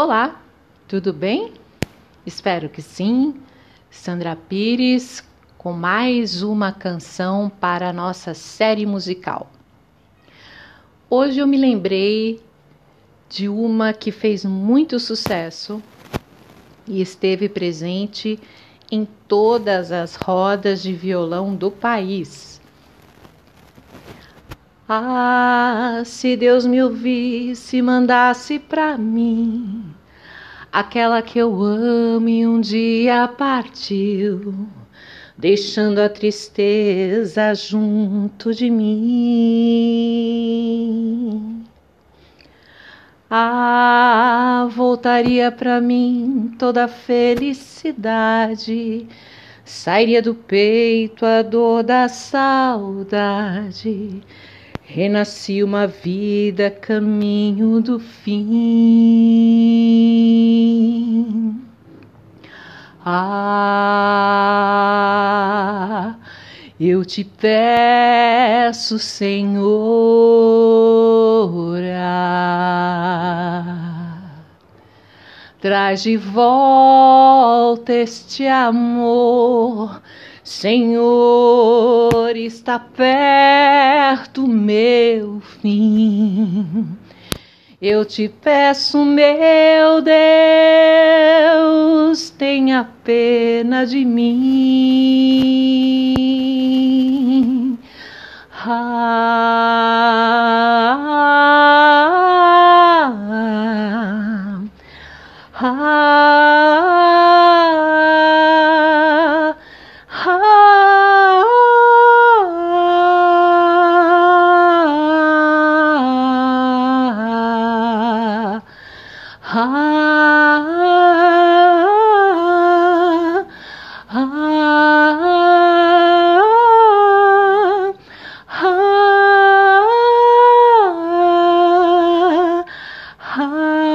Olá, tudo bem? Espero que sim. Sandra Pires com mais uma canção para a nossa série musical. Hoje eu me lembrei de uma que fez muito sucesso e esteve presente em todas as rodas de violão do país. Ah, se Deus me ouvisse, mandasse para mim aquela que eu amo e um dia partiu, deixando a tristeza junto de mim. Ah, voltaria para mim toda a felicidade, sairia do peito a dor da saudade, renascia uma vida caminho do fim. Ah, eu te peço, Senhor, traz de volta este amor. Senhor, está perto meu fim. Eu te peço, meu Deus, tenha pena de mim. Ah, ah, ah, ah, ah, ah